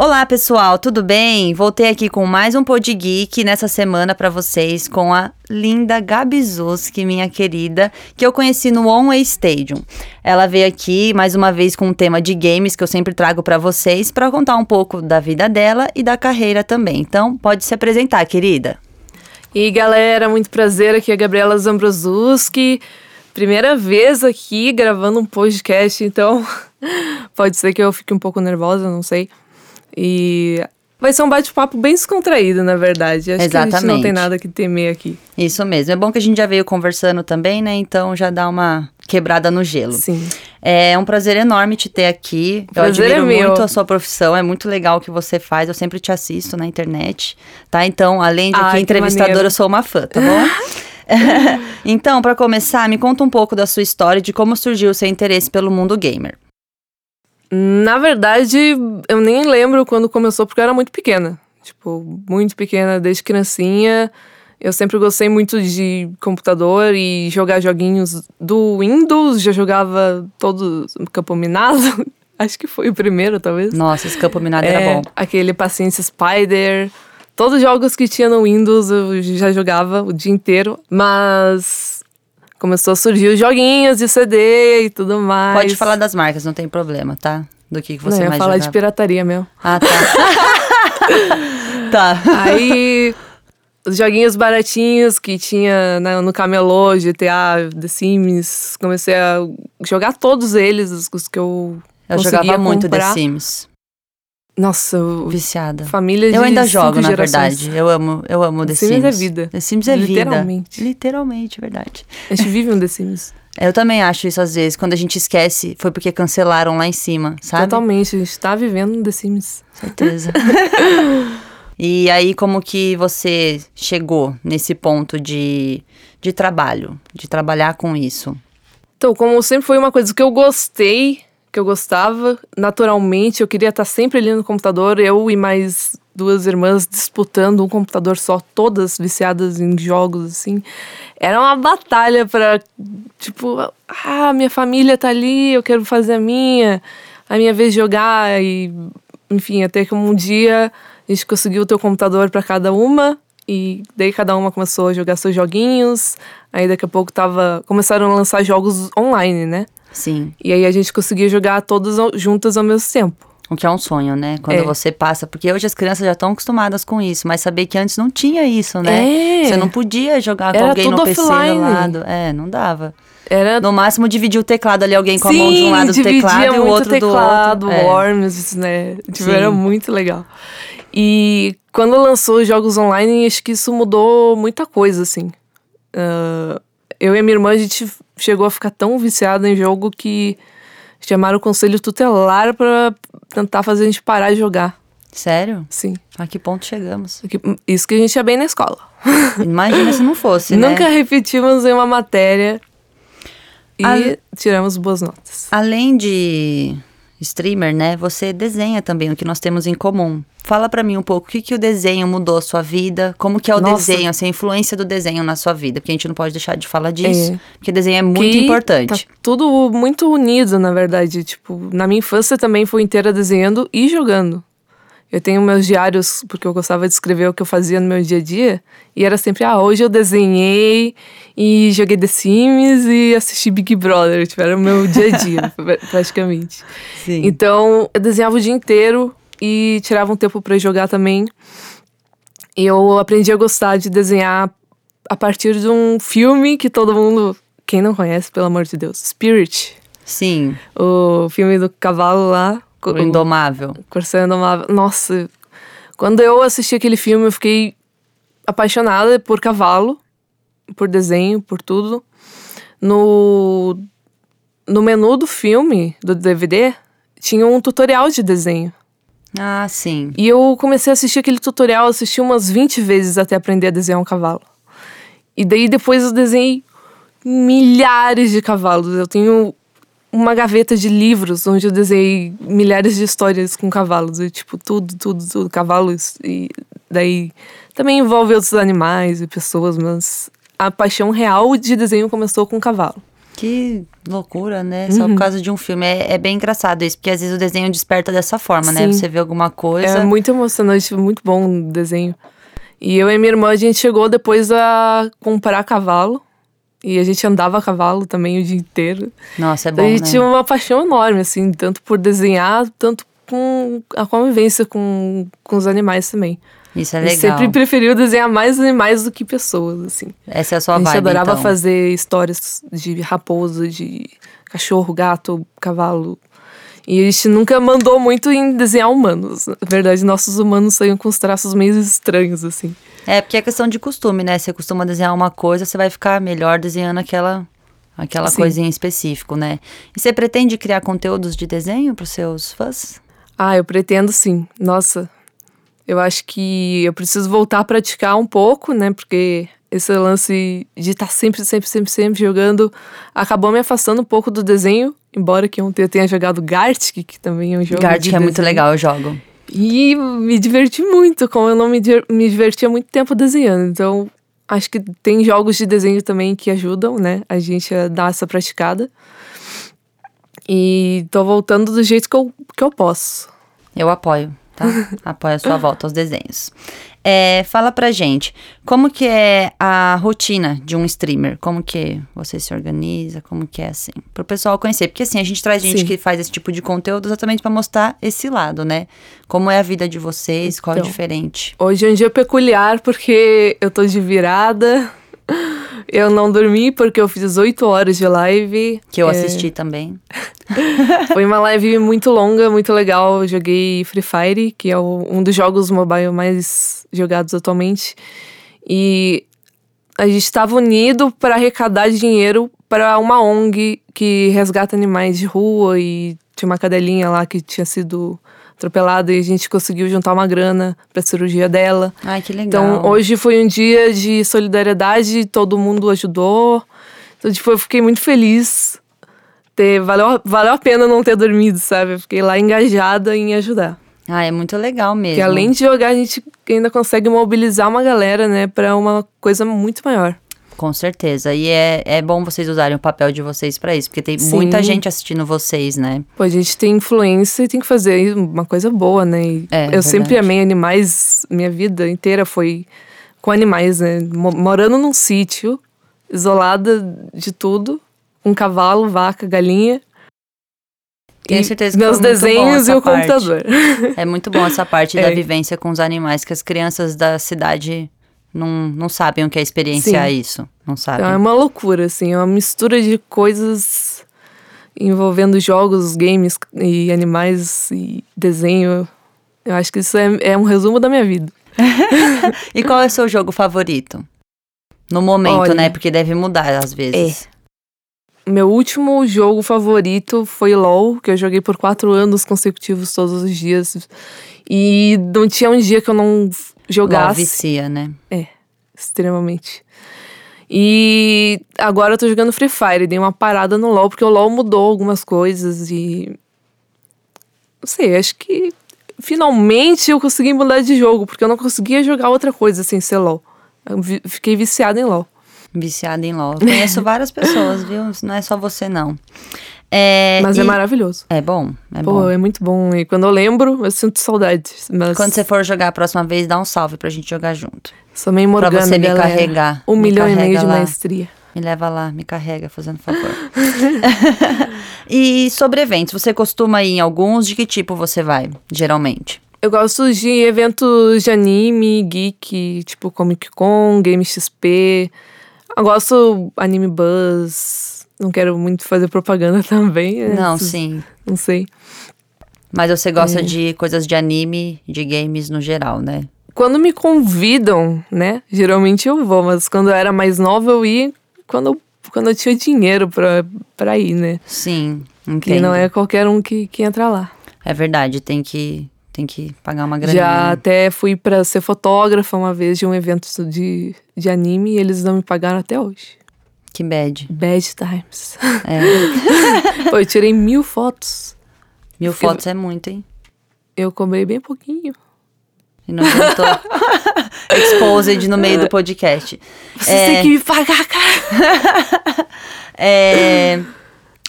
Olá, pessoal, tudo bem? Voltei aqui com mais um Pod Geek nessa semana para vocês com a linda Gabi Zuski, minha querida, que eu conheci no One Way Stadium. Ela veio aqui mais uma vez com um tema de games que eu sempre trago para vocês para contar um pouco da vida dela e da carreira também. Então, pode se apresentar, querida. E galera, muito prazer, aqui é a Gabriela Zambrosuski. Primeira vez aqui gravando um podcast, então pode ser que eu fique um pouco nervosa, não sei. E vai ser um bate-papo bem descontraído, na verdade. Acho Exatamente. que a gente não tem nada que temer aqui. Isso mesmo. É bom que a gente já veio conversando também, né? Então já dá uma quebrada no gelo. Sim. É um prazer enorme te ter aqui. Prazer eu admiro é muito a sua profissão, é muito legal o que você faz. Eu sempre te assisto na internet, tá? Então, além de Ai, que entrevistadora, maneiro. eu sou uma fã, tá bom? então, para começar, me conta um pouco da sua história de como surgiu o seu interesse pelo mundo gamer. Na verdade, eu nem lembro quando começou, porque eu era muito pequena. Tipo, muito pequena, desde criancinha. Eu sempre gostei muito de computador e jogar joguinhos do Windows. Já jogava todo Campo Minado. Acho que foi o primeiro, talvez. Nossa, esse campo minado É, era bom. Aquele Paciência Spider. Todos os jogos que tinha no Windows eu já jogava o dia inteiro. Mas começou a surgir os joguinhos de CD e tudo mais. Pode falar das marcas, não tem problema, tá? Do que, que você Não, eu ia mais falar de pirataria mesmo. Ah, tá. tá. Aí, os joguinhos baratinhos que tinha no camelô, GTA, The Sims, comecei a jogar todos eles, os, os que eu Eu jogava muito The comprar. Sims. Nossa, Viciada. família de Eu ainda jogo, na gerações. verdade. Eu amo, eu amo The, The Sims é vida. The Sims é vida. Literalmente. Literalmente, verdade. A gente vive um The Sims. Eu também acho isso às vezes. Quando a gente esquece, foi porque cancelaram lá em cima, sabe? Totalmente, a gente tá vivendo um The Sims. Certeza. e aí, como que você chegou nesse ponto de, de trabalho? De trabalhar com isso? Então, como sempre foi uma coisa que eu gostei, que eu gostava, naturalmente, eu queria estar sempre ali no computador, eu e mais duas irmãs disputando um computador só, todas viciadas em jogos, assim. Era uma batalha pra, tipo, ah, minha família tá ali, eu quero fazer a minha, a minha vez jogar, e, enfim, até que um dia a gente conseguiu o computador pra cada uma, e daí cada uma começou a jogar seus joguinhos. Aí daqui a pouco tava. Começaram a lançar jogos online, né? Sim. E aí a gente conseguia jogar todas juntas ao mesmo tempo. O que é um sonho, né? Quando É. você passa. Porque hoje as crianças já estão acostumadas com isso, mas saber que antes não tinha isso, né? É. Você não podia jogar com Era alguém no PC offline. do lado. É, não dava. Era. No máximo dividir o teclado ali, alguém com a mão de um lado do teclado e o outro teclado, do outro. É. Worms, né? Tipo, Sim. era muito legal. E quando lançou os jogos online, acho que isso mudou muita coisa, assim. Ah, eu e a minha irmã, a gente chegou a ficar tão viciada em jogo que chamaram o conselho tutelar pra tentar fazer a gente parar de jogar. Sério? Sim. A que ponto chegamos? Isso que a gente ia bem na escola. Imagina se não fosse, né? Nunca repetimos em uma matéria e Ale- tiramos boas notas. Além de streamer, né? Você desenha também, o que nós temos em comum. Fala pra mim um pouco o que, que o desenho mudou a sua vida, como que é o Nossa. desenho, assim, a influência do desenho na sua vida, porque a gente não pode deixar de falar disso, É. porque desenho é muito Que importante. Tá tudo muito unido, na verdade. Tipo, na minha infância também foi inteira desenhando e jogando. Eu tenho meus diários, porque eu gostava de escrever o que eu fazia no meu dia a dia. E era sempre, ah, hoje eu desenhei e joguei The Sims e assisti Big Brother. Tipo, era o meu dia a dia, pra- praticamente. Sim. Então, eu desenhava o dia inteiro e tirava um tempo pra jogar também. E eu aprendi a gostar de desenhar a partir de um filme que todo mundo, quem não conhece, pelo amor de Deus, Spirit. Sim, O filme do cavalo lá. O Indomável. Corsair Indomável. Nossa, quando eu assisti aquele filme, eu fiquei apaixonada por cavalo, por desenho, por tudo. No, no menu do filme, do DVD, tinha um tutorial de desenho. Ah, sim. E eu comecei a assistir aquele tutorial, assisti umas 20 vezes até aprender a desenhar um cavalo. E daí depois eu desenhei milhares de cavalos. Eu tenho uma gaveta de livros onde eu desenhei milhares de histórias com cavalos. E, tipo, tudo, tudo, tudo. Cavalos. E daí também envolve outros animais e pessoas, mas a paixão real de desenho começou com cavalo. Que loucura, né? Só Uhum. por causa de um filme. É, é bem engraçado isso, porque às vezes o desenho desperta dessa forma, né? Sim. Você vê alguma coisa. É muito emocionante, muito bom o desenho. E eu e minha irmã, a gente chegou depois a comprar cavalo. E a gente andava a cavalo também o dia inteiro. Nossa, é bom, a gente né? tinha uma paixão enorme, assim, tanto por desenhar, tanto com a convivência com, com os animais também. Isso é legal. sempre preferiu desenhar mais animais do que pessoas, assim. Essa é a sua a gente vibe, adorava então. fazer histórias de raposa, de cachorro, gato, cavalo. E a gente nunca mandou muito em desenhar humanos. Na verdade, nossos humanos saíam com os traços meio estranhos, assim. É, porque é questão de costume, né? Você costuma desenhar uma coisa, você vai ficar melhor desenhando aquela, aquela Sim. coisinha em específico, né? E você pretende criar conteúdos de desenho para os seus fãs? Ah, eu pretendo sim. Nossa, eu acho que eu preciso voltar a praticar um pouco, né? Porque esse lance de estar sempre, sempre, sempre, sempre jogando acabou me afastando um pouco do desenho. Embora que ontem eu tenha jogado Gartic, que também é um jogo. Gartic é muito desenho. legal, eu jogo. E me diverti muito, como eu não me, me diverti há muito tempo desenhando. Então, acho que tem jogos de desenho também que ajudam, né? A gente a dar essa praticada. E tô voltando do jeito que eu, que eu posso. Eu apoio, tá? apoio a sua volta aos desenhos. É, fala pra gente, como que é a rotina de um streamer? Como que você se organiza? Como que é assim? Pro pessoal conhecer. Porque assim, a gente traz gente Sim. que faz esse tipo de conteúdo exatamente pra mostrar esse lado, né? Como é a vida de vocês, qual é Então. diferente. Hoje é um dia peculiar porque eu tô de virada. Eu não dormi porque eu fiz oito horas de live. Que eu É, assisti também. Foi uma live muito longa, muito legal. Eu joguei Free Fire, que é o- um dos jogos mobile mais jogados atualmente. E a gente estava unido para arrecadar dinheiro para uma ONG que resgata animais de rua e tinha uma cadelinha lá que tinha sido atropelada e a gente conseguiu juntar uma grana para cirurgia dela. Ai, que legal. Então, hoje foi um dia de solidariedade, todo mundo ajudou. Então, tipo, eu fiquei muito feliz. Ter, valeu, valeu a pena não ter dormido, sabe? Eu fiquei lá engajada em ajudar. Ah, é muito legal mesmo. Porque além de jogar, a gente ainda consegue mobilizar uma galera, né, pra uma coisa muito maior. Com certeza. E é, é bom vocês usarem o papel de vocês pra isso, porque tem Sim. muita gente assistindo vocês, né? Pô, a gente tem influência e tem que fazer uma coisa boa, né? E É, eu sempre verdade. amei animais, minha vida inteira foi com animais, né? Mo- Morando num sítio, isolada de tudo, com cavalo, vaca, galinha. Tenho certeza que meus desenhos e o parte. computador. É muito bom essa parte da É. vivência com os animais, que as crianças da cidade não, não sabem o que é experienciar isso. Não sabem. Então, é uma loucura, assim, é uma mistura de coisas envolvendo jogos, games e animais e desenho. Eu acho que isso é, é um resumo da minha vida. E qual é o seu jogo favorito? No momento, Olha. né? Porque deve mudar às vezes. Meu último jogo favorito foi LOL, que eu joguei por quatro anos consecutivos todos os dias. E não tinha um dia que eu não Jogasse vicia, né? extremamente. E agora eu tô jogando Free Fire, dei uma parada no LoL, porque o LoL mudou algumas coisas e. Não sei, acho que finalmente eu consegui mudar de jogo, porque eu não conseguia jogar outra coisa sem ser LoL. Eu fiquei viciada em LoL. Viciada em LOL. Eu Conheço várias pessoas, viu? Não é só você, não. É, Mas é e- maravilhoso. É bom, é Pô, bom. é muito bom. E quando eu lembro, eu sinto saudade. Mas Quando você for jogar a próxima vez, dá um salve pra gente jogar junto. sou meio Pra Morgana, você me galera. carregar. Um Me milhão e meio carrega de lá. maestria. Me leva lá, me carrega, fazendo favor. e sobre eventos, você costuma ir em alguns? De que tipo você vai, geralmente? Eu gosto de eventos de anime, geek, tipo Comic Con, Game XP. Eu gosto Anime Buzz. Não quero muito fazer propaganda também. né? Não, sim. Não sei. Mas você É. gosta de coisas de anime, de games no geral, né? Quando me convidam, né? Geralmente eu vou, mas quando eu era mais nova eu ia quando eu, quando eu tinha dinheiro pra, pra ir, né? Sim, entendo. não é qualquer um que, que entra lá. É verdade, tem que, tem que pagar uma grana. Já até fui pra ser fotógrafa uma vez de um evento de, de anime e eles não me pagaram até hoje. Que bad. Bad times. É. Pô, eu tirei mil fotos. Mil fotos é muito, hein? Eu cobrei bem pouquinho. E não aguentou. Exposed no meio do podcast. Vocês é... têm que me pagar, cara. é...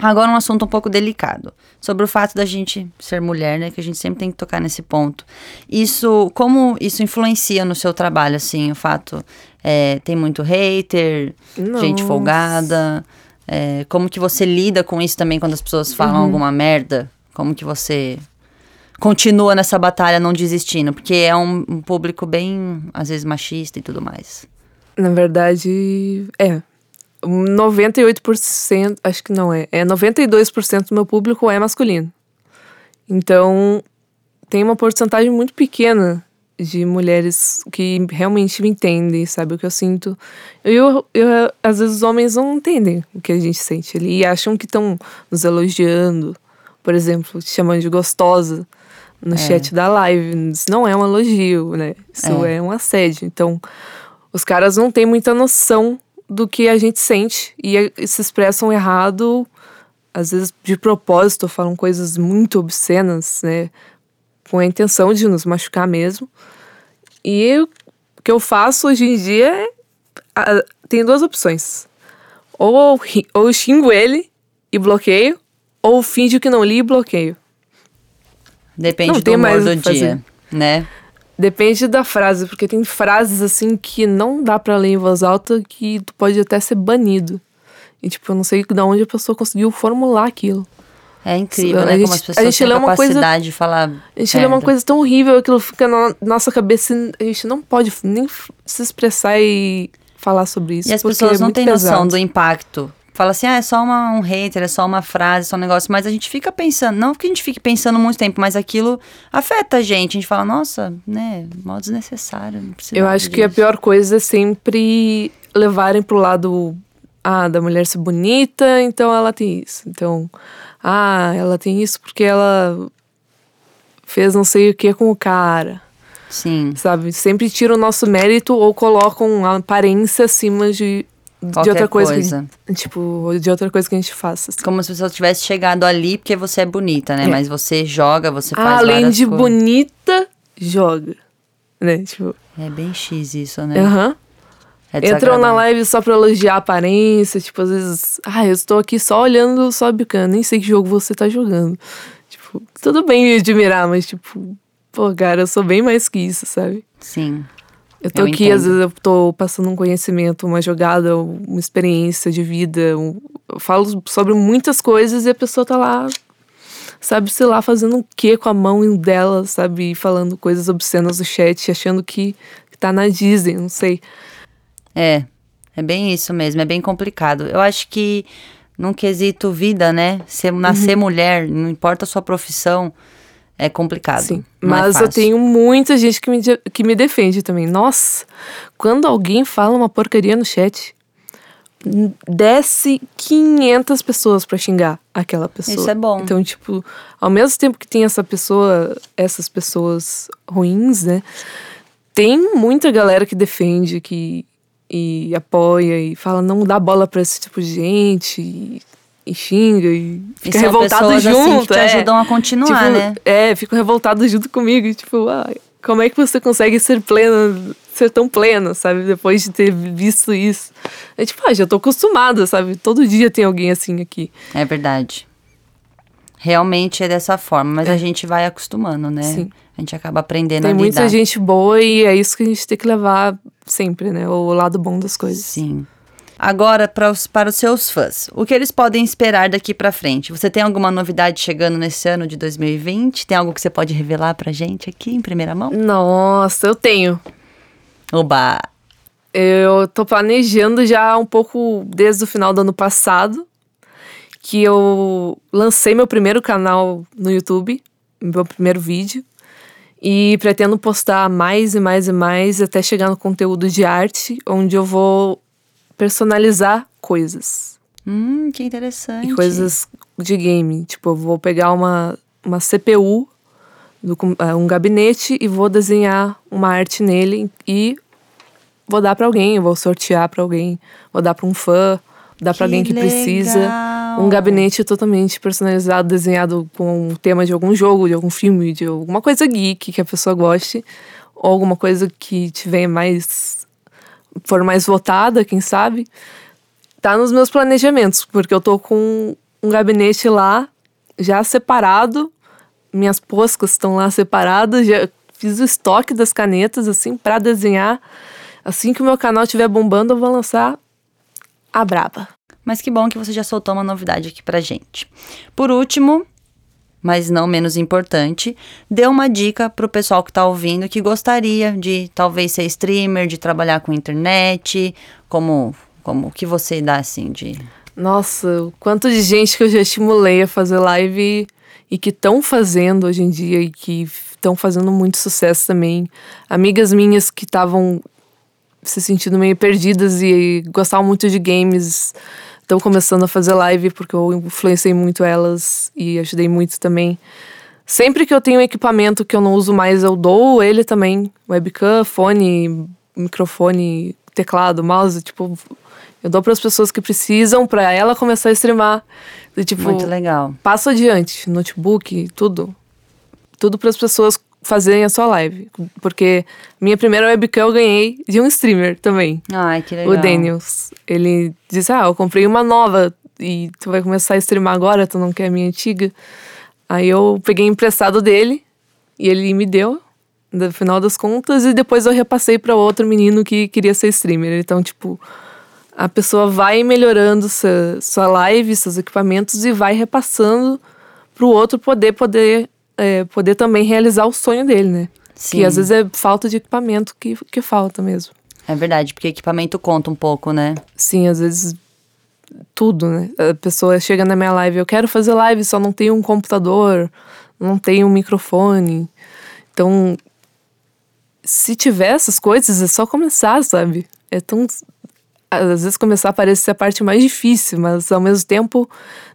Agora um assunto um pouco delicado. Sobre o fato da gente ser mulher, né? Que a gente sempre tem que tocar nesse ponto. Isso, como isso influencia no seu trabalho, assim, o fato... É, tem muito hater, Nossa. gente folgada. É, como que você lida com isso também quando as pessoas falam uhum. alguma merda? Como que você continua nessa batalha não desistindo? Porque é um, um público bem, às vezes, machista e tudo mais. Na verdade, é. 98%, acho que não é, é 92% do meu público é masculino. Então, tem uma porcentagem muito pequena de mulheres que realmente me entendem, sabe o que eu sinto. Eu, eu, às vezes os homens não entendem o que a gente sente ali e acham que estão nos elogiando, por exemplo, te chamando de gostosa no é. chat da live. Isso não é um elogio, né? Isso é. é um assédio. Então, os caras não têm muita noção do que a gente sente e, e se expressam errado, às vezes de propósito, falam coisas muito obscenas, né? Com a intenção de nos machucar mesmo. E o que eu faço hoje em dia é. tem duas opções. Ou, ou xingo ele e bloqueio, ou finge que não li e bloqueio. Depende não, do humor do dia, né? Depende da frase, porque tem frases assim que não dá para ler em voz alta que tu pode até ser banido. E tipo, eu não sei de onde a pessoa conseguiu formular aquilo. É incrível, a né? Gente, Como as pessoas a gente têm capacidade coisa, de falar. A gente lê uma coisa tão horrível, aquilo fica na nossa cabeça a gente não pode nem se expressar e falar sobre isso. E as pessoas é não têm noção do impacto fala assim, ah, é só uma, um hater, é só uma frase, é só um negócio, mas a gente fica pensando, não que a gente fique pensando muito tempo, mas aquilo afeta a gente. A gente fala, nossa, né, modo desnecessário. Não Eu acho disso. que a pior coisa é sempre levarem pro lado ah, da mulher ser bonita, então ela tem isso. Então, ah, ela tem isso porque ela fez não sei o que com o cara. Sim. Sabe? Sempre tiram o nosso mérito ou colocam a aparência acima de de outra coisa. coisa. Tipo, de outra coisa que a gente faça. Assim. Como se você tivesse chegado ali porque você é bonita, né? É. Mas você joga, você faz Além de coisas. bonita, joga. Né? Tipo. É bem X isso, né? Aham. Uhum. É Entram na live só pra elogiar a aparência, tipo, às vezes, ah, eu estou aqui só olhando só bicando, nem sei que jogo você tá jogando. Tipo, tudo bem me admirar, mas tipo, pô, cara, eu sou bem mais que isso, sabe? Sim. Eu tô eu aqui, entendo. às vezes eu tô passando um conhecimento, uma jogada, uma experiência de vida. Um, eu falo sobre muitas coisas e a pessoa tá lá, sabe, sei lá, fazendo o quê com a mão dela, sabe? Falando coisas obscenas no chat, achando que, que tá na Disney, não sei. É, é bem isso mesmo, é bem complicado. Eu acho que num quesito vida, né? Ser, nascer uhum. mulher, não importa a sua profissão é complicado. Sim, é mas é eu tenho muita gente que me, que me defende também. Nossa, quando alguém fala uma porcaria no chat, desce 500 pessoas para xingar aquela pessoa. Isso é bom. Então, tipo, ao mesmo tempo que tem essa pessoa, essas pessoas ruins, né? Tem muita galera que defende, que e apoia e fala não dá bola para esse tipo de gente, e e xinga e fica e revoltado junto. Assim, te é. ajudam a continuar, tipo, né? É, fica revoltado junto comigo. Tipo, ah, como é que você consegue ser plena, ser tão plena, sabe? Depois de ter visto isso. É tipo, ah, já tô acostumada, sabe? Todo dia tem alguém assim aqui. É verdade. Realmente é dessa forma, mas é. a gente vai acostumando, né? Sim. A gente acaba aprendendo tem a lidar. Tem muita gente boa e é isso que a gente tem que levar sempre, né? O lado bom das coisas. Sim. Agora, para os, para os seus fãs, o que eles podem esperar daqui para frente? Você tem alguma novidade chegando nesse ano de 2020? Tem algo que você pode revelar pra gente aqui em primeira mão? Nossa, eu tenho. Oba! Eu tô planejando já um pouco desde o final do ano passado, que eu lancei meu primeiro canal no YouTube, meu primeiro vídeo, e pretendo postar mais e mais e mais até chegar no conteúdo de arte, onde eu vou personalizar coisas. Hum, que interessante. E coisas de game. Tipo, eu vou pegar uma, uma CPU, do, é, um gabinete, e vou desenhar uma arte nele e vou dar para alguém, vou sortear para alguém, vou dar para um fã, dar para alguém que legal. precisa. Um gabinete totalmente personalizado, desenhado com o tema de algum jogo, de algum filme, de alguma coisa geek que a pessoa goste ou alguma coisa que tiver mais. for mais votada, quem sabe, tá nos meus planejamentos, porque eu tô com um gabinete lá já separado, minhas poscas estão lá separadas, já fiz o estoque das canetas assim para desenhar. Assim que o meu canal estiver bombando, eu vou lançar a braba. Mas que bom que você já soltou uma novidade aqui pra gente. Por último, mas não menos importante, dê uma dica pro pessoal que tá ouvindo que gostaria de talvez ser streamer, de trabalhar com internet, como como que você dá assim de Nossa, quanto de gente que eu já estimulei a fazer live e que estão fazendo hoje em dia e que estão fazendo muito sucesso também. Amigas minhas que estavam se sentindo meio perdidas e gostavam muito de games estão começando a fazer live porque eu influenciei muito elas e ajudei muito também. Sempre que eu tenho equipamento que eu não uso mais, eu dou ele também. Webcam, fone, microfone, teclado, mouse, tipo, eu dou para as pessoas que precisam para ela começar a streamar. E, tipo, muito legal. Passo adiante, notebook, tudo. Tudo para as pessoas fazerem a sua live. Porque minha primeira webcam eu ganhei de um streamer também. Ai, que legal. O Daniels. Ele disse: Ah, eu comprei uma nova e tu vai começar a streamar agora, tu não quer a minha antiga. Aí eu peguei emprestado dele e ele me deu, no final das contas, e depois eu repassei para outro menino que queria ser streamer. Então, tipo, a pessoa vai melhorando sua, sua live, seus equipamentos e vai repassando pro outro poder poder é, poder também realizar o sonho dele, né? Sim. Que às vezes é falta de equipamento que, que falta mesmo. É verdade, porque equipamento conta um pouco, né? Sim, às vezes tudo, né? A pessoa chega na minha live, eu quero fazer live, só não tenho um computador, não tenho um microfone. Então, se tiver essas coisas, é só começar, sabe? É tão às vezes começar parece ser a parte mais difícil, mas ao mesmo tempo,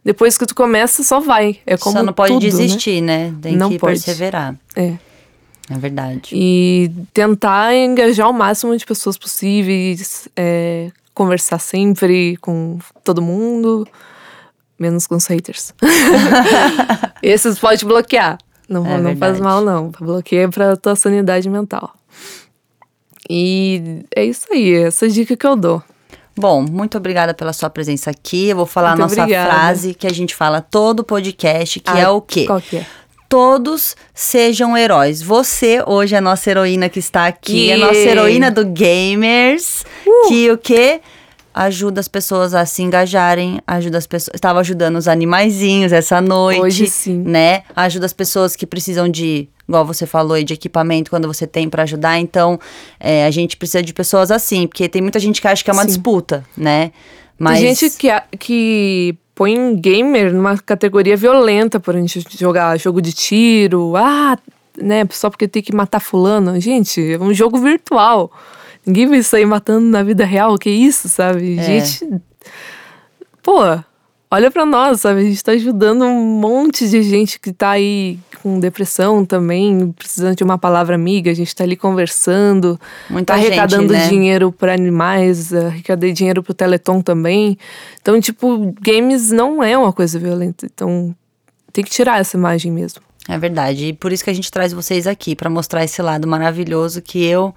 depois que tu começa, só vai. É como Só não pode tudo, desistir, né? né? Tem não que pode. perseverar. É. É verdade. E tentar engajar o máximo de pessoas possíveis, é, conversar sempre com todo mundo, menos com os haters. Esses pode bloquear. Não, É não faz mal, não. Bloqueia pra tua sanidade mental. E é isso aí, essa dica que eu dou. Bom, muito obrigada pela sua presença aqui. Eu vou falar Muito a nossa obrigada. frase que a gente fala todo podcast, que Ah, é o quê? Qual que é? Todos sejam heróis. Você hoje é a nossa heroína que está aqui, é a nossa heroína do Gamers, que o quê? Ajuda as pessoas a se engajarem, ajuda as pessoas. Estava ajudando os animaizinhos essa noite. Hoje sim. Né? Ajuda as pessoas que precisam de, igual você falou, de equipamento quando você tem para ajudar. Então, é, a gente precisa de pessoas assim, porque tem muita gente que acha que é uma Sim. disputa, né? Mas Tem gente que, que põe gamer numa categoria violenta por a gente jogar jogo de tiro, ah, né, só porque tem que matar fulano. Gente, é um jogo virtual. Ninguém vai sair matando na vida real, que isso, sabe? É. Gente, pô, olha pra nós, sabe? A gente tá ajudando um monte de gente que tá aí com depressão também, precisando de uma palavra amiga, a gente tá ali conversando, muita tá gente, arrecadando né? dinheiro para animais, arrecadei dinheiro pro Teleton também. Então, tipo, games não é uma coisa violenta. Então, tem que tirar essa imagem mesmo. É verdade. E por isso que a gente traz vocês aqui, pra mostrar esse lado maravilhoso que eu,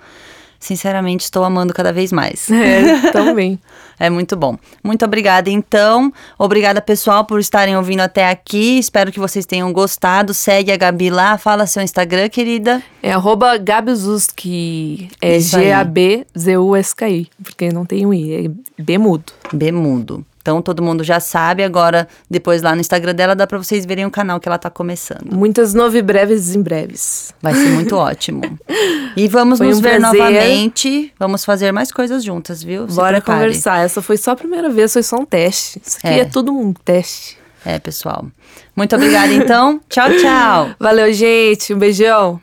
sinceramente, estou amando cada vez mais. É, também. É muito bom. Muito obrigada, então. Obrigada, pessoal, por estarem ouvindo até aqui. Espero que vocês tenham gostado. Segue a Gabi lá. Fala seu Instagram, querida. É arroba Gabizuski. É. G-A-B-Z-U-S-K-I. Porque não tem um I, é B mudo. Bemudo. Então todo mundo já sabe. Agora, depois lá no Instagram dela, dá pra vocês verem o canal que ela tá começando. Muitas novidades em breves. Vai ser muito ótimo. E vamos Foi nos um ver prazer. novamente. Vamos fazer mais coisas juntas, viu? Se Bora prepare. conversar. Essa foi só a primeira vez, foi só um teste. Isso aqui É. é, tudo um teste. É, pessoal. Muito obrigada, então. tchau, tchau. Valeu, gente. Um beijão.